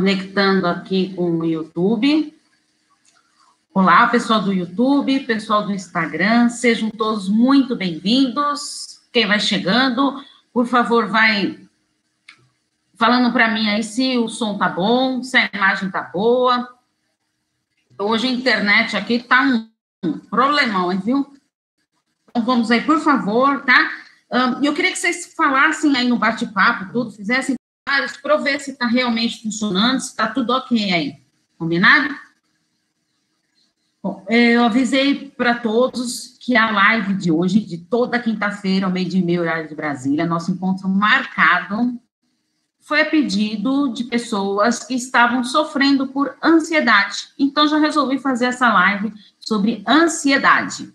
conectando aqui com o YouTube. Olá, pessoal do YouTube, pessoal do Instagram, sejam todos muito bem-vindos. Quem vai chegando, por favor, vai falando para mim aí se o som tá bom, se a imagem tá boa. Hoje a internet aqui tá um problemão, viu? Então vamos aí, por favor, tá? Um, eu queria que vocês falassem aí no bate-papo, tudo, fizessem comentários para ver se está realmente funcionando, se está tudo ok aí. Combinado? Bom, é, eu avisei para todos que a live de hoje, de toda quinta-feira, ao meio-dia e meio, horário de Brasília, nosso encontro marcado, foi a pedido de pessoas que estavam sofrendo por ansiedade. Então, já resolvi fazer essa live sobre ansiedade.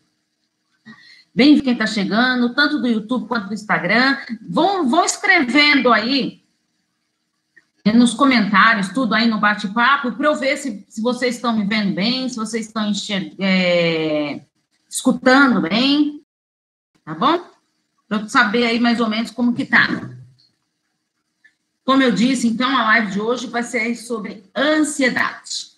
Bem, quem está chegando, tanto do YouTube quanto do Instagram. Vão, vão escrevendo aí nos comentários, tudo aí no bate-papo, para eu ver se, se vocês estão me vendo bem, se vocês estão é, escutando bem, tá bom? Para eu saber aí mais ou menos como que tá. Como eu disse, então, a live de hoje vai ser sobre ansiedade.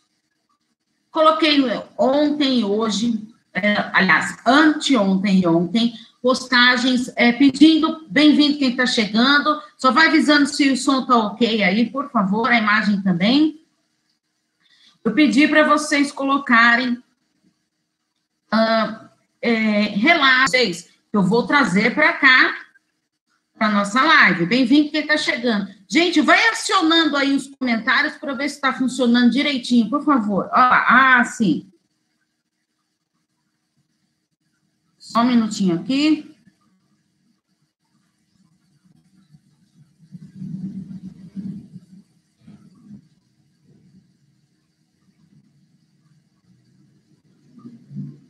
Coloquei ontem e hoje, é, aliás, anteontem e ontem, postagens é, pedindo bem-vindo quem está chegando. Só vai avisando se o som está ok aí, por favor, a imagem também. Eu pedi para vocês colocarem uh, é, relatos que eu vou trazer para cá, para nossa live. Bem-vindo quem está chegando. Gente, vai acionando aí os comentários para ver se está funcionando direitinho, por favor. ah, sim. Só um minutinho aqui.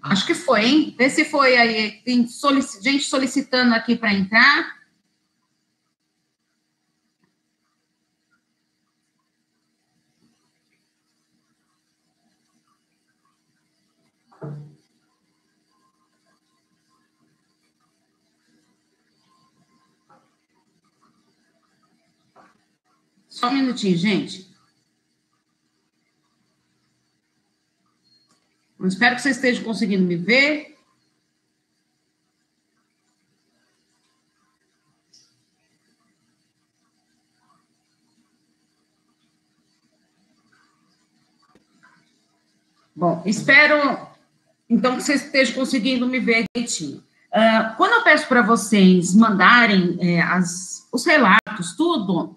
Acho que foi, hein? Vê se foi aí. Tem solic... gente solicitando aqui para entrar. Minutinho, gente. Eu espero que você esteja conseguindo me ver. Bom, espero então que você esteja conseguindo me ver direitinho. Uh, quando eu peço para vocês mandarem é, as, os relatos, tudo,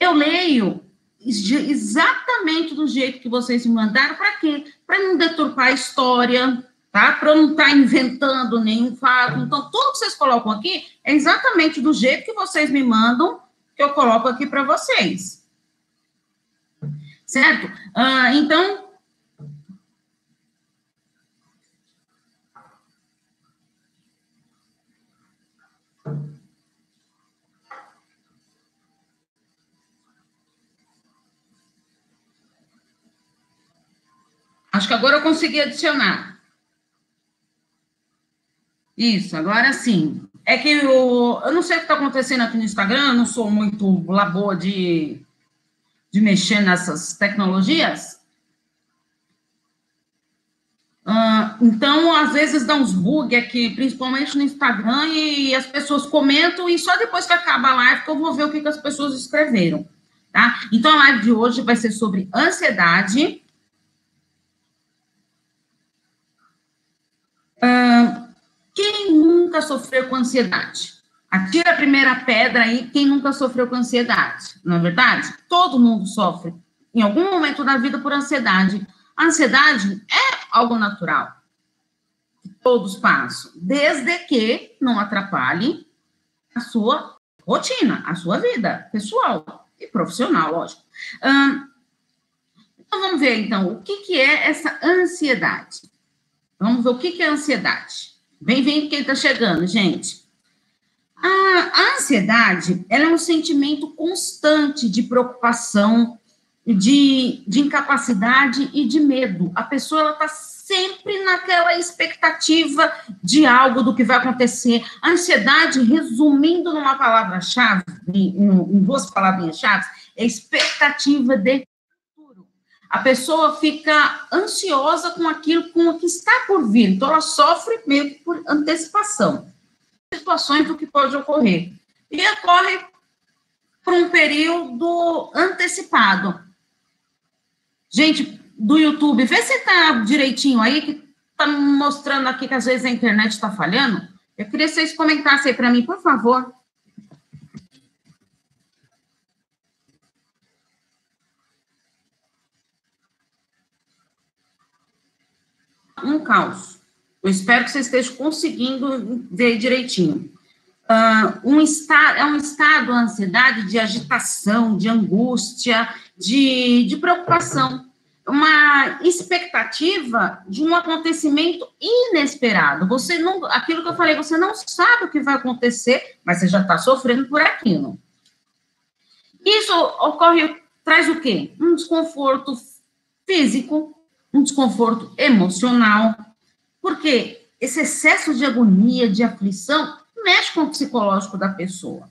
eu leio exatamente do jeito que vocês me mandaram, para quê? Para não deturpar a história, tá? Para não estar tá inventando nenhum fato. Então, tudo que vocês colocam aqui é exatamente do jeito que vocês me mandam, que eu coloco aqui para vocês. Certo? Ah, então, Acho que agora eu consegui adicionar. Isso, agora sim. É que eu, eu não sei o que está acontecendo aqui no Instagram, eu não sou muito labor de, de mexer nessas tecnologias. Então, às vezes dá uns bugs aqui, principalmente no Instagram, e as pessoas comentam, e só depois que acaba a live que eu vou ver o que, que as pessoas escreveram. Tá? Então, a live de hoje vai ser sobre ansiedade quem nunca sofreu com ansiedade? Atira a primeira pedra aí, quem nunca sofreu com ansiedade, não é verdade? Todo mundo sofre em algum momento da vida por ansiedade. A ansiedade é algo natural, todos passam, desde que não atrapalhe a sua rotina, a sua vida pessoal e profissional, lógico. Hum, então, vamos ver, então, o que, que é essa ansiedade? Vamos ver o que, é ansiedade. Bem-vindo quem está chegando, gente. A, ansiedade é um sentimento constante de preocupação, de, de incapacidade e de medo. A pessoa está sempre naquela expectativa de algo do que vai acontecer. A ansiedade, resumindo numa palavra-chave, em, em duas palavrinhas-chave, é expectativa de. A pessoa fica ansiosa com aquilo, com o que está por vir. Então, ela sofre meio que por antecipação. Situações do que pode ocorrer. E ocorre por um período antecipado. Gente, do YouTube, vê se está direitinho aí, que está mostrando aqui que às vezes a internet está falhando. Eu queria que vocês comentassem aí para mim, por favor. Um caos. Eu espero que vocês estejam conseguindo ver direitinho. Uh, um estado, é um estado, de ansiedade, de agitação, de angústia, de, de preocupação uma expectativa de um acontecimento inesperado. Você não, aquilo que eu falei, você não sabe o que vai acontecer, mas você já está sofrendo por aquilo. Isso ocorre, traz o quê? Um desconforto físico, um desconforto emocional, porque esse excesso de agonia, de aflição, mexe com o psicológico da pessoa.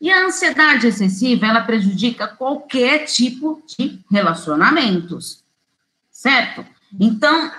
E a ansiedade excessiva, ela prejudica qualquer tipo de relacionamentos, certo? Então,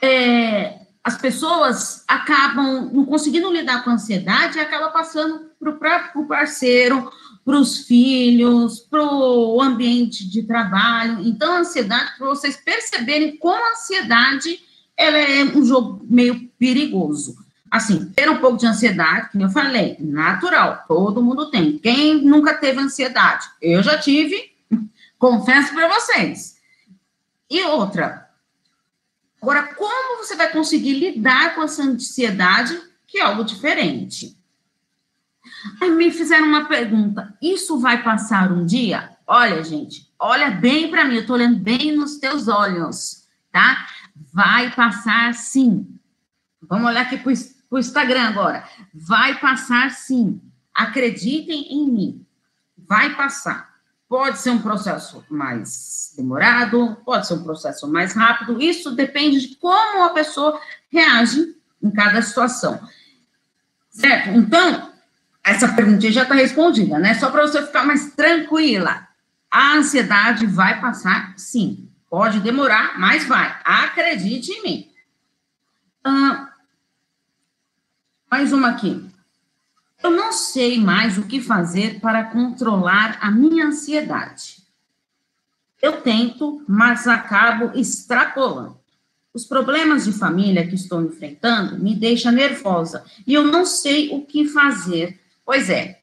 é, as pessoas acabam não conseguindo lidar com a ansiedade e acaba passando para o parceiro, para os filhos, para o ambiente de trabalho. Então, a ansiedade, para vocês perceberem como a ansiedade ela é um jogo meio perigoso assim, ter um pouco de ansiedade, como eu falei, natural, todo mundo tem. Quem nunca teve ansiedade? Eu já tive, confesso para vocês. E outra, agora, como você vai conseguir lidar com essa ansiedade, que é algo diferente? Aí me fizeram uma pergunta: isso vai passar um dia? Olha, gente, olha bem para mim, eu estou olhando bem nos teus olhos, tá? Vai passar sim. Vamos olhar aqui para o Instagram agora. Vai passar sim. Acreditem em mim. Vai passar. Pode ser um processo mais demorado, pode ser um processo mais rápido. Isso depende de como a pessoa reage em cada situação. Certo? Então, essa perguntinha já está respondida, né? Só para você ficar mais tranquila. A ansiedade vai passar, sim. Pode demorar, mas vai. Acredite em mim. Ah, mais uma aqui. Eu não sei mais o que fazer para controlar a minha ansiedade. Eu tento, mas acabo extrapolando. Os problemas de família que estou enfrentando me deixam nervosa e eu não sei o que fazer. Pois é,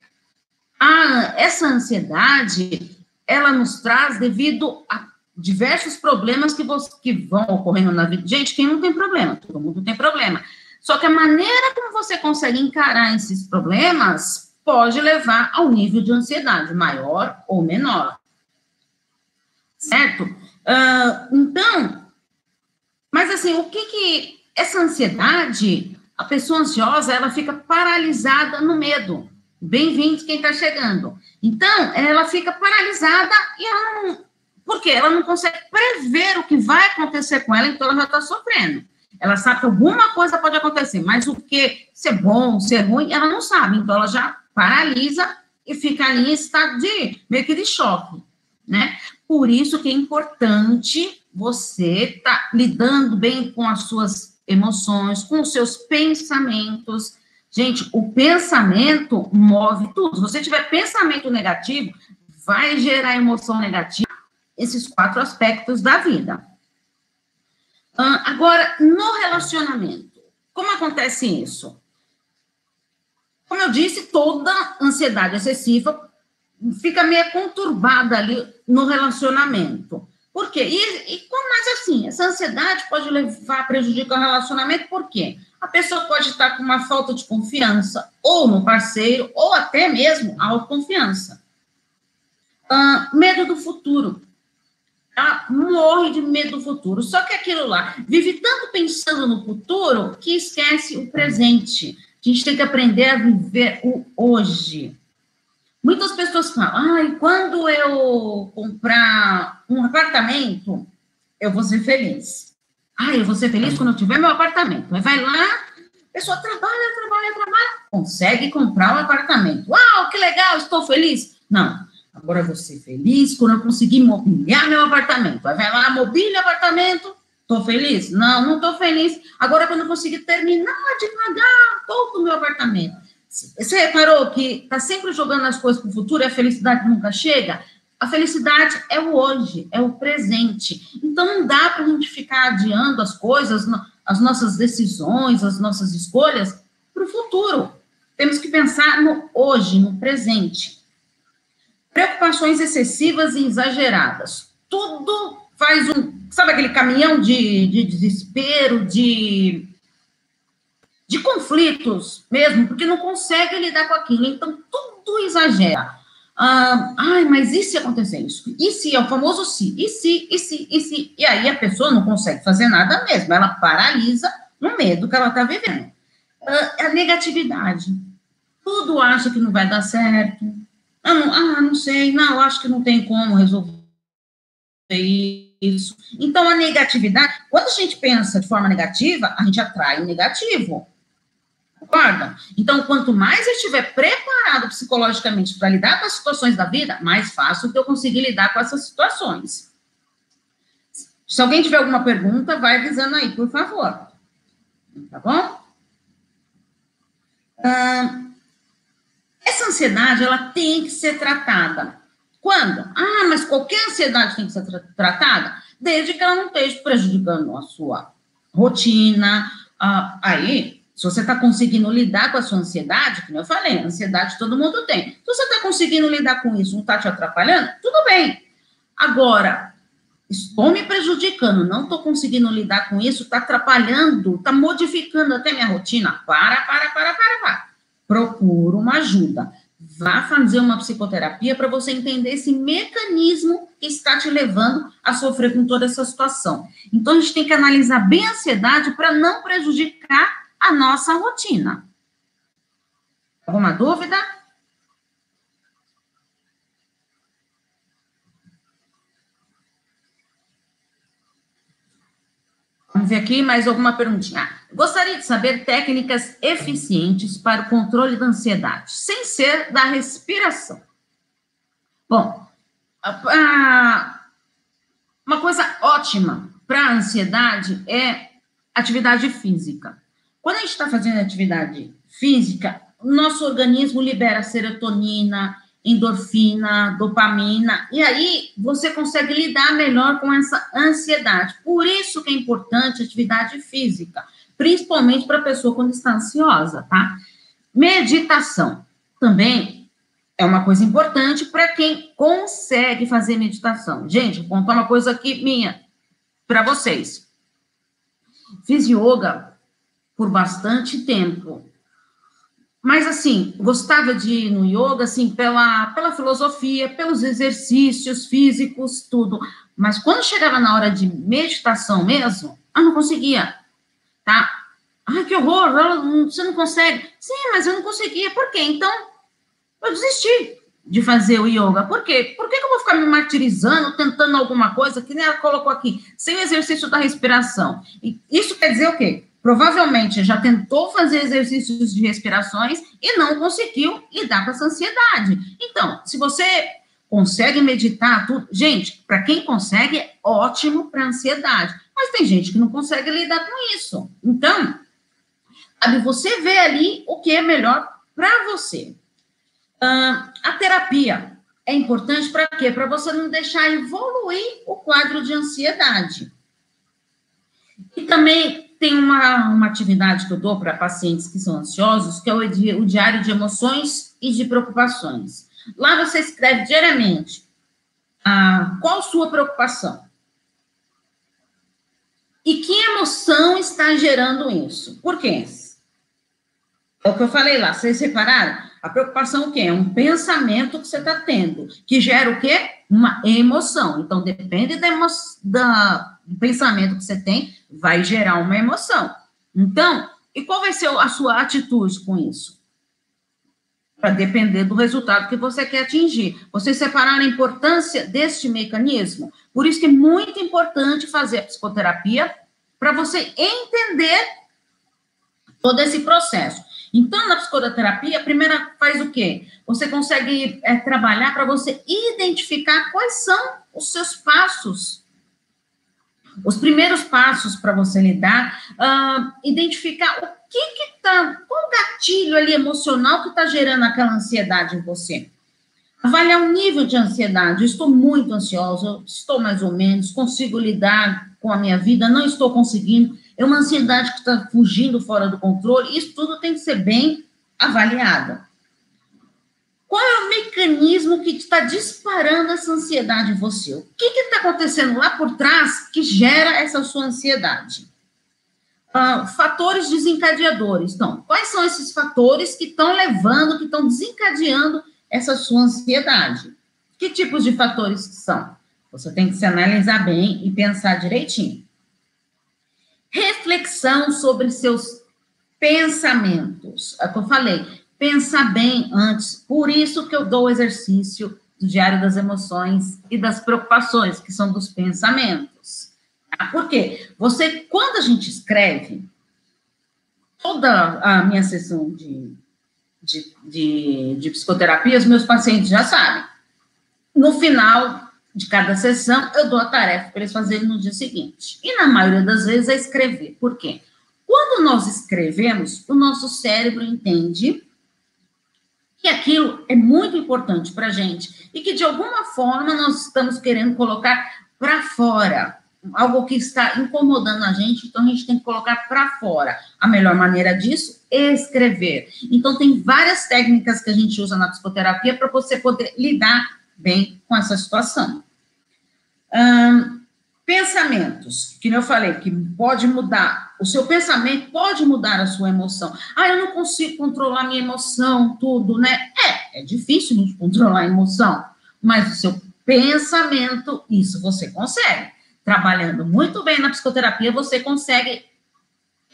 a, essa ansiedade, ela nos traz devido a diversos problemas que, que vão ocorrendo na vida. Gente, quem não tem problema? Todo mundo tem problema. Só que a maneira como você consegue encarar esses problemas pode levar ao nível de ansiedade, maior ou menor. Certo? Uh, então, mas assim, o que que essa ansiedade, a pessoa ansiosa, ela fica paralisada no medo. Bem-vindo quem está chegando. Então, ela fica paralisada e ela não. Por quê? Ela não consegue prever o que vai acontecer com ela, então ela já está sofrendo. Ela sabe que alguma coisa pode acontecer, mas o que, se é bom, se é ruim, ela não sabe. Então, ela já paralisa e fica ali em estado de, meio que de choque, né? Por isso que é importante você estar tá lidando bem com as suas emoções, com os seus pensamentos. Gente, o pensamento move tudo. Se você tiver pensamento negativo, vai gerar emoção negativa, esses quatro aspectos da vida. Agora, no relacionamento, como acontece isso? Como eu disse, toda ansiedade excessiva fica meio conturbada ali no relacionamento. Por quê? E, e mas assim, essa ansiedade pode levar a prejudicar o relacionamento, por quê? A pessoa pode estar com uma falta de confiança, ou no parceiro, ou até mesmo autoconfiança. Uh, medo do futuro ela morre de medo do futuro. Só que aquilo lá vive tanto pensando no futuro que esquece o presente. A gente tem que aprender a viver o hoje. Muitas pessoas falam, ai, quando eu comprar um apartamento, eu vou ser feliz. Ai, eu vou ser feliz quando eu tiver meu apartamento. Aí vai lá, a pessoa trabalha, trabalha, trabalha, consegue comprar um apartamento. Uau, que legal, estou feliz. Não, Agora eu vou ser feliz quando eu conseguir mobiliar meu apartamento. Aí vai lá, mobília apartamento, tô feliz? Não, não tô feliz. Agora quando eu conseguir terminar de pagar todo o meu apartamento. Você reparou que tá sempre jogando as coisas para o futuro e a felicidade nunca chega? A felicidade é o hoje, é o presente. Então não dá para a gente ficar adiando as coisas, as nossas decisões, as nossas escolhas para o futuro. Temos que pensar no hoje, no presente. Preocupações excessivas e exageradas. Tudo faz um. Sabe aquele caminhão de, de desespero, de, de conflitos mesmo, porque não consegue lidar com aquilo. Então, tudo exagera. Ah, ai, mas e se acontecer isso? E se é o famoso se? E se, e se, e se? E aí a pessoa não consegue fazer nada mesmo, ela paralisa no medo que ela está vivendo. Ah, a negatividade. Tudo acha que não vai dar certo. Ah não, ah, não sei, não, acho que não tem como resolver isso. Então, a negatividade, quando a gente pensa de forma negativa, a gente atrai o negativo. Concorda? Então, quanto mais eu estiver preparado psicologicamente para lidar com as situações da vida, mais fácil que eu conseguir lidar com essas situações. Se alguém tiver alguma pergunta, vai avisando aí, por favor. Tá bom? Essa ansiedade, ela tem que ser tratada. Quando? Ah, mas qualquer ansiedade tem que ser tra tratada, desde que ela não esteja prejudicando a sua rotina. Ah, aí, se você está conseguindo lidar com a sua ansiedade, como eu falei, ansiedade todo mundo tem. Se você está conseguindo lidar com isso, não está te atrapalhando, tudo bem. Agora, estou me prejudicando, não estou conseguindo lidar com isso, está atrapalhando, está modificando até minha rotina. Para, para, para, para, para. Procura uma ajuda. Vá fazer uma psicoterapia para você entender esse mecanismo que está te levando a sofrer com toda essa situação. Então, a gente tem que analisar bem a ansiedade para não prejudicar a nossa rotina. Alguma dúvida? Vamos ver aqui mais alguma perguntinha. Gostaria de saber técnicas eficientes para o controle da ansiedade, sem ser da respiração. Bom, uma coisa ótima para a ansiedade é atividade física. Quando a gente está fazendo atividade física, nosso organismo libera serotonina, endorfina, dopamina, e aí você consegue lidar melhor com essa ansiedade. Por isso que é importante atividade física, principalmente para a pessoa quando está ansiosa, tá? Meditação também é uma coisa importante para quem consegue fazer meditação. Gente, vou contar uma coisa aqui minha para vocês. Fiz yoga por bastante tempo. Mas, assim, gostava de ir no yoga, assim, pela, pela filosofia, pelos exercícios físicos, tudo. Mas quando chegava na hora de meditação mesmo, eu não conseguia, tá? Ai, que horror, você não consegue. Sim, mas eu não conseguia. Por quê? Então, eu desisti de fazer o yoga. Por quê? Por que, que eu vou ficar me martirizando, tentando alguma coisa que nem ela colocou aqui, sem o exercício da respiração? E isso quer dizer o quê? provavelmente já tentou fazer exercícios de respirações e não conseguiu lidar com essa ansiedade. Então, se você consegue meditar, tudo, gente, para quem consegue, é ótimo para ansiedade. Mas tem gente que não consegue lidar com isso. Então, você vê ali o que é melhor para você. Uh, a terapia é importante para quê? Para você não deixar evoluir o quadro de ansiedade. E também tem uma, uma atividade que eu dou para pacientes que são ansiosos, que é o, o diário de emoções e de preocupações. Lá você escreve diariamente ah, qual sua preocupação e que emoção está gerando isso. Por quê? É o que eu falei lá, vocês repararam? A preocupação o quê? É um pensamento que você está tendo, que gera o quê? Uma emoção. Então, depende da, emo da, do pensamento que você tem, vai gerar uma emoção. Então, e qual vai ser a sua atitude com isso? Para depender do resultado que você quer atingir. Você separar a importância deste mecanismo. Por isso que é muito importante fazer a psicoterapia para você entender todo esse processo. Então, na psicoterapia, a primeira faz o quê? Você consegue é, trabalhar para você identificar quais são os seus passos. Os primeiros passos para você lidar, uh, identificar o que que tá, qual gatilho ali emocional que está gerando aquela ansiedade em você. Avaliar o nível de ansiedade. estou muito ansiosa, estou mais ou menos, consigo lidar com a minha vida, não estou conseguindo. É uma ansiedade que está fugindo fora do controle. Isso tudo tem que ser bem avaliado. Qual é o mecanismo que está disparando essa ansiedade em você? O que está acontecendo lá por trás que gera essa sua ansiedade? Uh, fatores desencadeadores. Então, quais são esses fatores que estão levando, que estão desencadeando essa sua ansiedade. Que tipos de fatores são? Você tem que se analisar bem e pensar direitinho. Reflexão sobre seus pensamentos. É o que eu falei. Pensar bem antes. Por isso que eu dou o exercício do Diário das Emoções e das Preocupações, que são dos pensamentos. Tá? Por quê? Você, quando a gente escreve, toda a minha sessão de de, de, de psicoterapia, os meus pacientes já sabem. No final de cada sessão, eu dou a tarefa para eles fazerem no dia seguinte. E na maioria das vezes é escrever. Por quê? Quando nós escrevemos, o nosso cérebro entende que aquilo é muito importante para a gente e que de alguma forma nós estamos querendo colocar para fora algo que está incomodando a gente, então a gente tem que colocar para fora. A melhor maneira disso é escrever. Então tem várias técnicas que a gente usa na psicoterapia para você poder lidar bem com essa situação. Hum, pensamentos, que eu falei, que pode mudar. O seu pensamento pode mudar a sua emoção. Ah, eu não consigo controlar minha emoção, tudo, né? É, é difícil gente controlar a emoção, mas o seu pensamento, isso você consegue trabalhando muito bem na psicoterapia, você consegue.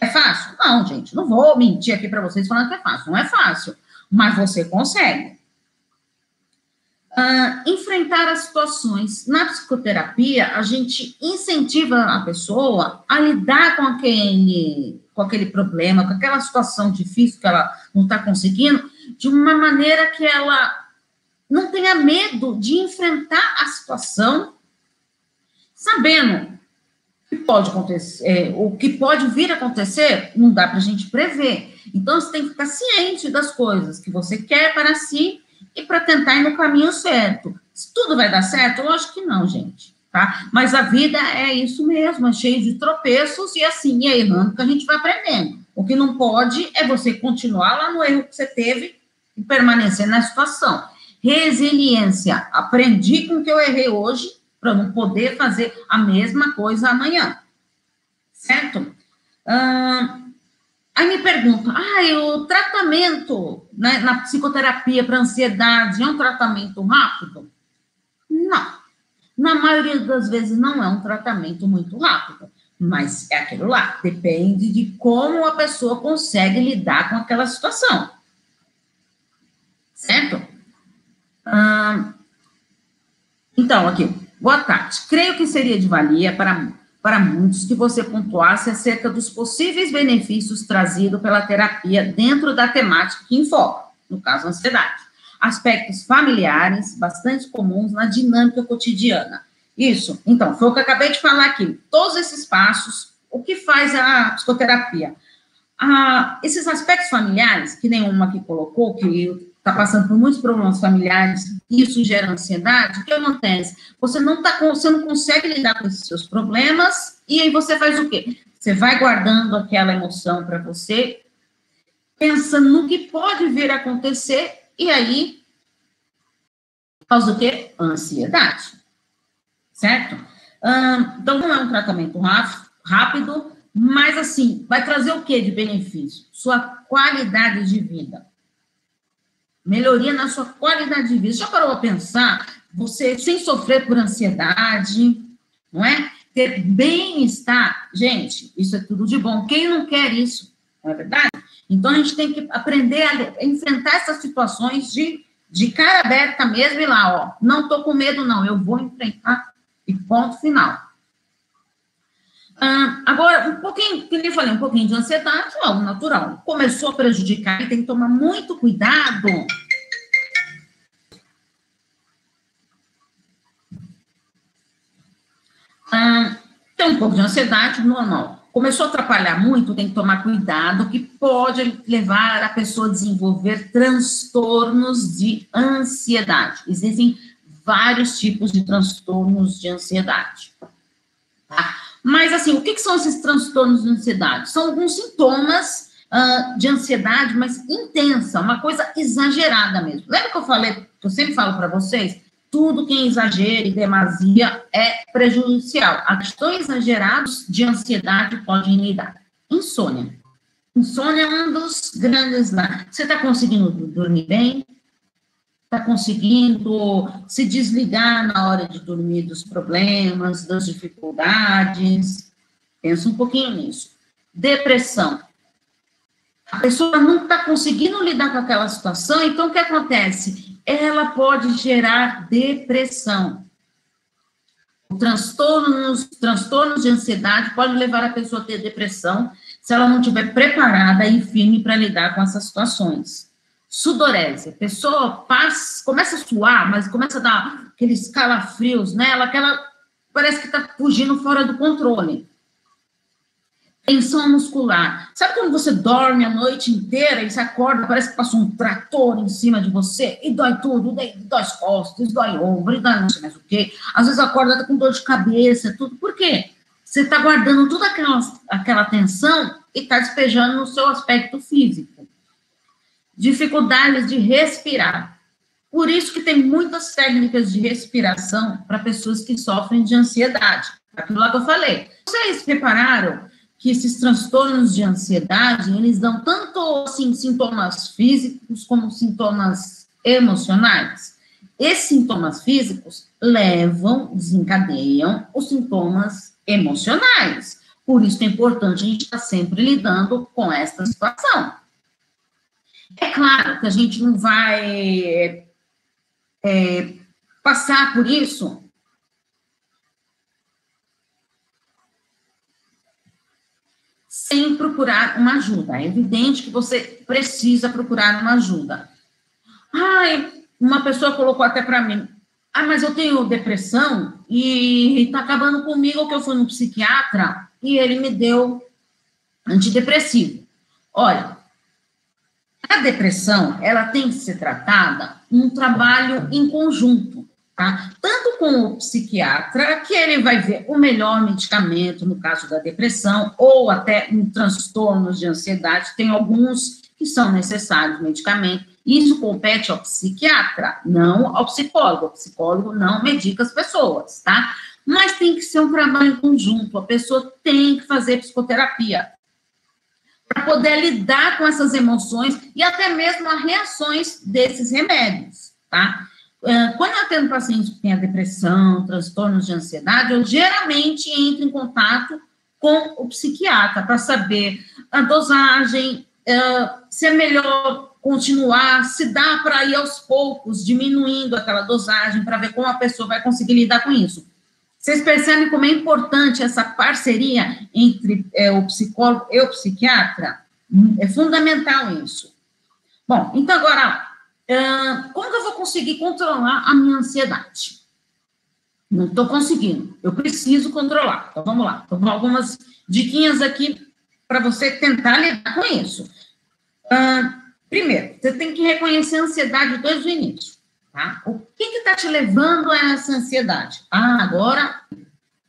É fácil? Não, gente, não vou mentir aqui para vocês falando que é fácil. Não é fácil, mas você consegue. Uh, enfrentar as situações. Na psicoterapia, a gente incentiva a pessoa a lidar com aquele, com aquele problema, com aquela situação difícil que ela não está conseguindo, de uma maneira que ela não tenha medo de enfrentar a situação sabendo que pode acontecer, é, o que pode vir a acontecer, não dá para a gente prever. Então, você tem que ficar ciente das coisas que você quer para si e para tentar ir no caminho certo. Se tudo vai dar certo, lógico que não, gente, tá? Mas a vida é isso mesmo, é cheio de tropeços e assim, é errando que a gente vai aprendendo. O que não pode é você continuar lá no erro que você teve e permanecer na situação. Resiliência. Aprendi com o que eu errei hoje para não poder fazer a mesma coisa amanhã. Certo? Ah, aí me pergunta, ah, o tratamento né, na psicoterapia para ansiedade é um tratamento rápido? Não. Na maioria das vezes não é um tratamento muito rápido, mas é aquilo lá, depende de como a pessoa consegue lidar com aquela situação. Certo? Ah, então, aqui, Boa tarde. Creio que seria de valia para, para muitos que você pontuasse acerca dos possíveis benefícios trazidos pela terapia dentro da temática que enfoca, no caso, a ansiedade. Aspectos familiares bastante comuns na dinâmica cotidiana. Isso, então, foi o que eu acabei de falar aqui. Todos esses passos, o que faz a psicoterapia? Ah, esses aspectos familiares, que nenhuma aqui colocou, que está passando por muitos problemas familiares, isso gera ansiedade, o que acontece? Você não, tá, você não consegue lidar com esses seus problemas, e aí você faz o quê? Você vai guardando aquela emoção para você, pensando no que pode vir a acontecer, e aí causa o quê? Ansiedade. Certo? então, não é um tratamento rápido, mas assim, vai trazer o que de benefício? Sua qualidade de vida melhoria na sua qualidade de vida. Já parou a pensar? Você sem sofrer por ansiedade, não é? Ter bem-estar. Gente, isso é tudo de bom. Quem não quer isso? Não é verdade? Então a gente tem que aprender a enfrentar essas situações de, de cara aberta mesmo e lá, ó. Não tô com medo, não. Eu vou enfrentar e ponto final. Ah, agora, um pouquinho, que eu falei, um pouquinho de ansiedade é algo natural. Começou a prejudicar, tem que tomar muito cuidado. Ah, tem um pouco de ansiedade, normal. Começou a atrapalhar muito, tem que tomar cuidado, que pode levar a pessoa a desenvolver transtornos de ansiedade. Existem vários tipos de transtornos de ansiedade. Tá? Mas, assim, o que, que, são esses transtornos de ansiedade? São alguns sintomas uh, de ansiedade, mas intensa, uma coisa exagerada mesmo. Lembra que eu falei, que eu sempre falo para vocês? Tudo que é exagero e demasia é prejudicial. Questões exageradas de ansiedade podem lidar. Insônia. Insônia é um dos grandes. Você está conseguindo dormir bem? Está conseguindo se desligar na hora de dormir dos problemas, das dificuldades. Pensa um pouquinho nisso. Depressão. A pessoa não está conseguindo lidar com aquela situação, então o que acontece? Ela pode gerar depressão. Transtornos, transtornos de ansiedade pode levar a pessoa a ter depressão se ela não estiver preparada e firme para lidar com essas situações. Sudorese, a pessoa passa, começa a suar, mas começa a dar aqueles calafrios nela, aquela parece que está fugindo fora do controle. Tensão muscular. Sabe quando você dorme a noite inteira e você acorda, parece que passou um trator em cima de você e dói tudo, dói, as costas, dói ombro, dói não sei mais o quê. Às vezes acorda com dor de cabeça, tudo. Por quê? Você está guardando toda aquela, aquela tensão e está despejando no seu aspecto físico dificuldades de respirar. Por isso que tem muitas técnicas de respiração para pessoas que sofrem de ansiedade. Aquilo lá que eu falei. Vocês repararam que esses transtornos de ansiedade, eles dão tanto assim sintomas físicos como sintomas emocionais. Esses sintomas físicos levam, desencadeiam os sintomas emocionais. Por isso é importante a gente estar sempre lidando com essa situação. É claro que a gente não vai é, passar por isso sem procurar uma ajuda. É evidente que você precisa procurar uma ajuda. Ai, uma pessoa colocou até para mim, ah, mas eu tenho depressão e está acabando comigo que eu fui no psiquiatra e ele me deu antidepressivo. Olha, a depressão, ela tem que ser tratada um trabalho em conjunto, tá? Tanto com o psiquiatra, que ele vai ver o melhor medicamento no caso da depressão, ou até em transtornos de ansiedade, tem alguns que são necessários medicamento. Isso compete ao psiquiatra, não ao psicólogo. O psicólogo não medica as pessoas, tá? Mas tem que ser um trabalho em conjunto. A pessoa tem que fazer psicoterapia para poder lidar com essas emoções e até mesmo as reações desses remédios, tá? Ah, quando eu atendo pacientes que têm a depressão, transtornos de ansiedade, eu geralmente entro em contato com o psiquiatra para saber a dosagem, ah, se é melhor continuar, se dá para ir aos poucos diminuindo aquela dosagem para ver como a pessoa vai conseguir lidar com isso. Vocês percebem como é importante essa parceria entre é, o psicólogo e o psiquiatra? É fundamental isso. Bom, então agora, uh, como que eu vou conseguir controlar a minha ansiedade? Não estou conseguindo, eu preciso controlar. Então vamos lá, então, algumas diquinhas aqui para você tentar lidar com isso. Uh, primeiro, você tem que reconhecer a ansiedade desde o início. Tá? O que está te levando a essa ansiedade? Ah, agora,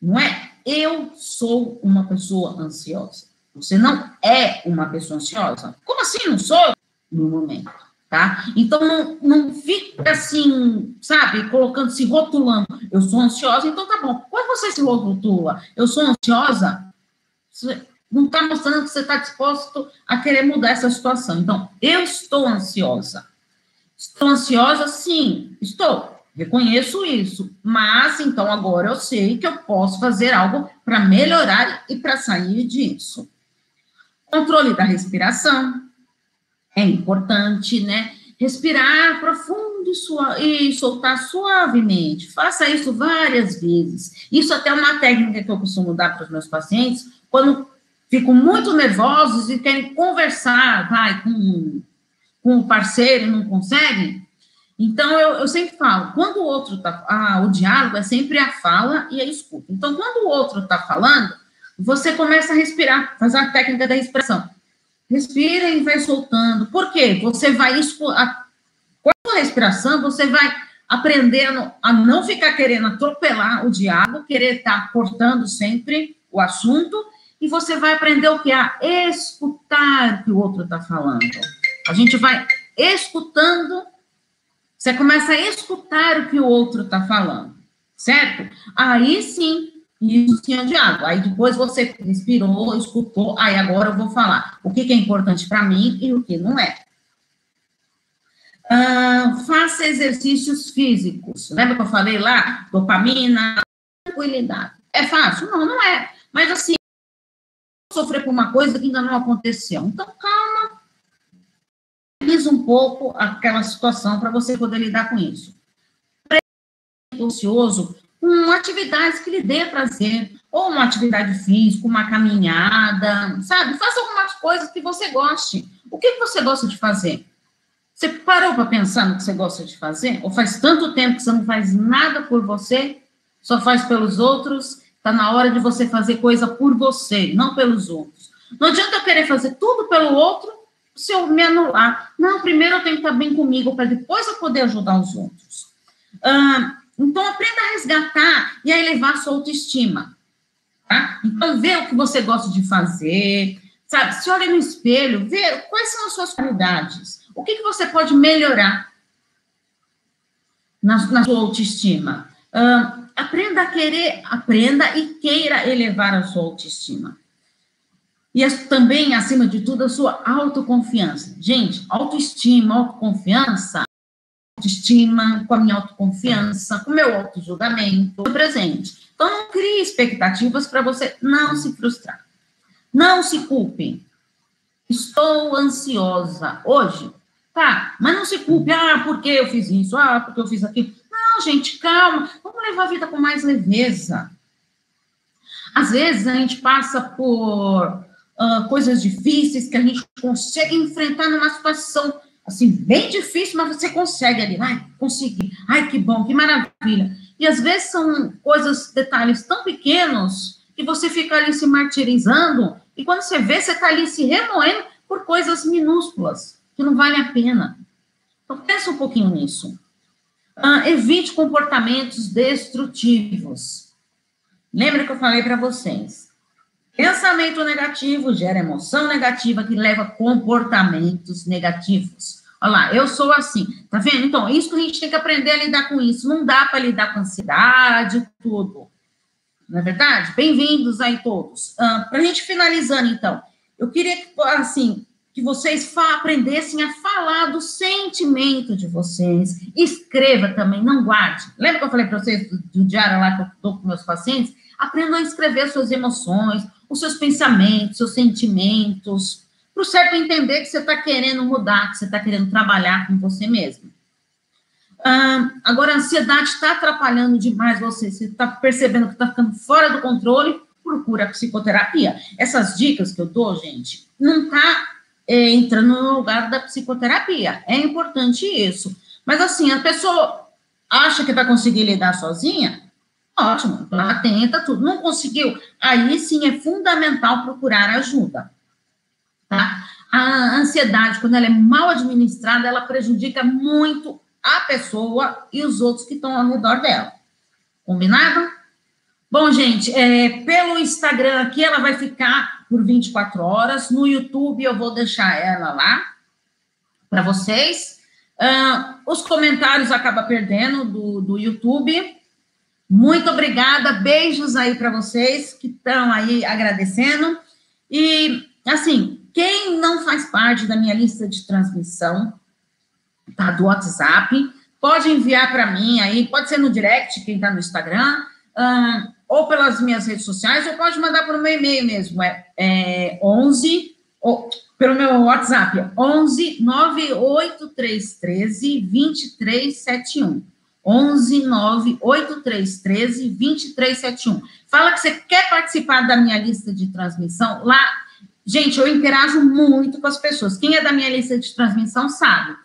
não é? Eu sou uma pessoa ansiosa. Você não é uma pessoa ansiosa. Como assim não sou? No momento, tá? Então, não, não fica assim, sabe, colocando, se rotulando. Eu sou ansiosa, então tá bom. Quando você se rotula, eu sou ansiosa, você não está mostrando que você está disposto a querer mudar essa situação. Então, eu estou ansiosa. Estou ansiosa? Sim, estou. Reconheço isso. Mas, então, agora eu sei que eu posso fazer algo para melhorar e para sair disso. Controle da respiração é importante, né? respirar profundo e, e soltar suavemente. Faça isso várias vezes. Isso até é uma técnica que eu costumo dar para os meus pacientes quando ficam muito nervosos e querem conversar, vai, com, com o parceiro não conseguem. Então, eu, eu sempre falo, quando o outro está... Ah, o diálogo é sempre a fala e a escuta. Então, quando o outro está falando, você começa a respirar, fazer a técnica da respiração. Respira e vai soltando. Por quê? Você vai. Com a respiração, você vai aprendendo a não ficar querendo atropelar o diálogo, querer estar tá cortando sempre o assunto, e você vai aprender o que? A escutar o que o outro está falando. A gente vai escutando, você começa a escutar o que o outro está falando, certo? Aí sim isso tinha diálogo. Aí depois você respirou, escutou, aí agora eu vou falar o que, que é importante para mim e o que não é. Uh, faça exercícios físicos. Lembra que eu falei lá? Dopamina, tranquilidade. É fácil? Não, não é. Mas assim, sofrer por uma coisa que ainda não aconteceu. Então, calma. Analisa um pouco aquela situação para você poder lidar com isso. Ansioso com atividades que lhe dê prazer, ou uma atividade física, uma caminhada, sabe? Faça algumas coisas que você goste. O que você gosta de fazer? Você parou para pensar no que você gosta de fazer? Ou faz tanto tempo que você não faz nada por você, só faz pelos outros? Está na hora de você fazer coisa por você, não pelos outros. Não adianta querer fazer tudo pelo outro se eu me anular. Não, primeiro eu tenho que estar bem comigo para depois eu poder ajudar os outros. Ah, então, aprenda a resgatar e a elevar a sua autoestima. Tá? Então, vê o que você gosta de fazer, sabe? Se olha no espelho, vê quais são as suas qualidades. O que, que você pode melhorar na, na sua autoestima? Aprenda a querer, aprenda e queira elevar a sua autoestima. E também, acima de tudo, a sua autoconfiança. Gente, autoestima, autoconfiança autoestima, com a minha autoconfiança, com o meu autojulgamento presente. Então, não crie expectativas para você não se frustrar. Não se culpe. Estou ansiosa hoje. Tá, mas não se culpe. Ah, porque eu fiz isso? Ah, porque eu fiz aquilo. Não, gente, calma. Vamos levar a vida com mais leveza. Às vezes a gente passa por uh, coisas difíceis que a gente consegue enfrentar numa situação assim, bem difícil, mas você consegue ali. Ai, consegui. Ai, que bom, que maravilha. E às vezes são coisas, detalhes tão pequenos que você fica ali se martirizando e quando você vê, você está ali se remoendo por coisas minúsculas que não vale a pena. Então, pensa um pouquinho nisso. Ah, evite comportamentos destrutivos. Lembra que eu falei para vocês? Pensamento negativo gera emoção negativa que leva a comportamentos negativos. Olha lá, eu sou assim, tá vendo? Então, isso que a gente tem que aprender a lidar com isso. Não dá para lidar com ansiedade, tudo. Não é verdade? Bem-vindos aí todos. Uh, para a gente finalizando, então, eu queria que, assim, que vocês aprendessem a falar do sentimento de vocês. Escreva também, não guarde. Lembra que eu falei para vocês do, do, diário lá que eu dou com meus pacientes? Aprendam a escrever suas emoções, os seus pensamentos, seus sentimentos para o cérebro entender que você está querendo mudar, que você está querendo trabalhar com você mesmo. Ah, agora, a ansiedade está atrapalhando demais você, você está percebendo que está ficando fora do controle, procura psicoterapia. Essas dicas que eu dou, gente, não está é, entrando no lugar da psicoterapia. É importante isso. Mas, assim, a pessoa acha que vai conseguir lidar sozinha, ótimo, ela tenta tudo. Não conseguiu, aí sim é fundamental procurar ajuda. Tá? A ansiedade, quando ela é mal administrada, ela prejudica muito a pessoa e os outros que estão ao redor dela. Combinado? Bom, gente, é, pelo Instagram aqui ela vai ficar por 24 horas. No YouTube eu vou deixar ela lá para vocês. Uh, os comentários acaba perdendo do, do YouTube. Muito obrigada, beijos aí para vocês que estão aí agradecendo. E, assim, quem não faz parte da minha lista de transmissão, tá, do WhatsApp, pode enviar para mim aí, pode ser no direct, quem está no Instagram, ou pelas minhas redes sociais, ou pode mandar por meu e-mail mesmo, é, é 11 ou, pelo meu WhatsApp, 11 98313 2371. 11 98313 2371. Fala que você quer participar da minha lista de transmissão. Lá, gente, eu interajo muito com as pessoas. Quem é da minha lista de transmissão sabe.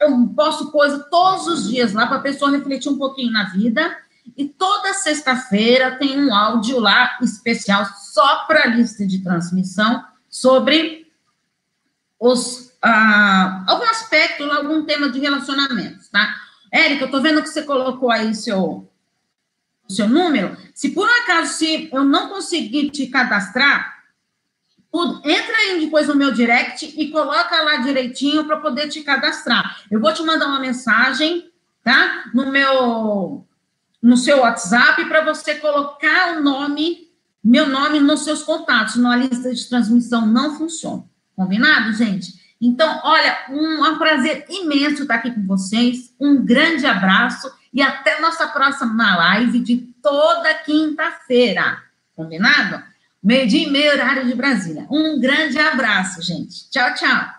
eu posto coisa todos os dias lá para a pessoa refletir um pouquinho na vida. E toda sexta-feira tem um áudio lá especial só para a lista de transmissão sobre os, ah, algum aspecto, algum tema de relacionamentos, tá? Érica, eu tô vendo que você colocou aí seu, seu número. Se por um acaso, se eu não conseguir te cadastrar, entra aí depois no meu direct e coloca lá direitinho para poder te cadastrar. Eu vou te mandar uma mensagem, tá? No meu no seu WhatsApp para você colocar o nome, meu nome nos seus contatos, na lista de transmissão não funciona. Combinado, gente? Então, olha, um, é um prazer imenso estar aqui com vocês. Um grande abraço e até nossa próxima live de toda quinta-feira. Combinado? Meio-dia e meio, horário de Brasília. Um grande abraço, gente. Tchau, tchau.